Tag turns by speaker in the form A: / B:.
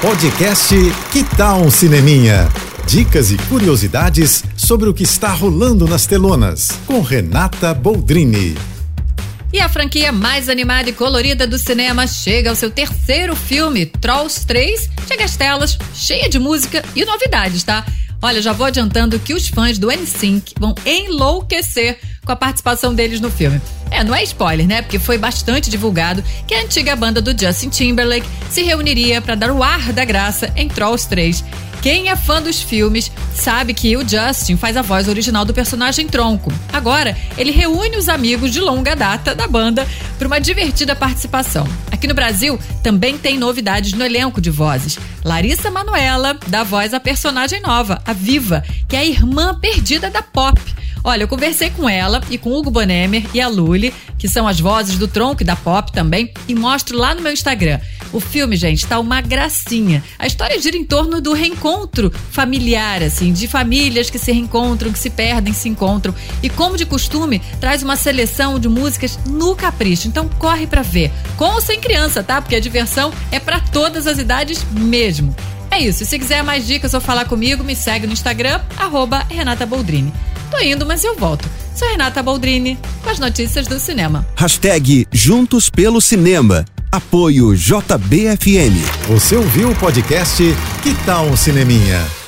A: Podcast Que Tal um Cineminha? Dicas e curiosidades sobre o que está rolando nas telonas, com Renata Boldrini.
B: E a franquia mais animada e colorida do cinema chega ao seu terceiro filme, Trolls 3, chega às telas, cheia de música e novidades, tá? Olha, já vou adiantando que os fãs do NSYNC vão enlouquecer com a participação deles no filme. É, não é spoiler, né? Porque foi bastante divulgado que a antiga banda do Justin Timberlake se reuniria para dar o ar da graça em Trolls 3. Quem é fã dos filmes sabe que o Justin faz a voz original do personagem Tronco. Agora, ele reúne os amigos de longa data da banda para uma divertida participação. Aqui no Brasil, também tem novidades no elenco de vozes. Larissa Manuela dá voz à personagem nova, a Viva, que é a irmã perdida da Pop. Olha, eu conversei com ela e com Hugo Bonemer e a Luli, que são as vozes do Tronco e da Pop também, e mostro lá no meu Instagram. O filme, gente, tá uma gracinha. A história gira em torno do reencontro familiar, assim, de famílias que se reencontram, que se perdem, se encontram. E como de costume, traz uma seleção de músicas no capricho. Então corre para ver. Com ou sem criança, tá? Porque a diversão é para todas as idades mesmo. É isso. Se quiser mais dicas ou falar comigo, me segue no Instagram, arroba Renata Boldrini. Tô indo, mas eu volto. Sou Renata Boldrini, com as notícias do cinema.
C: Hashtag Juntos pelo Cinema. Apoio JBFM.
A: Você ouviu o podcast Que Tal um Cineminha?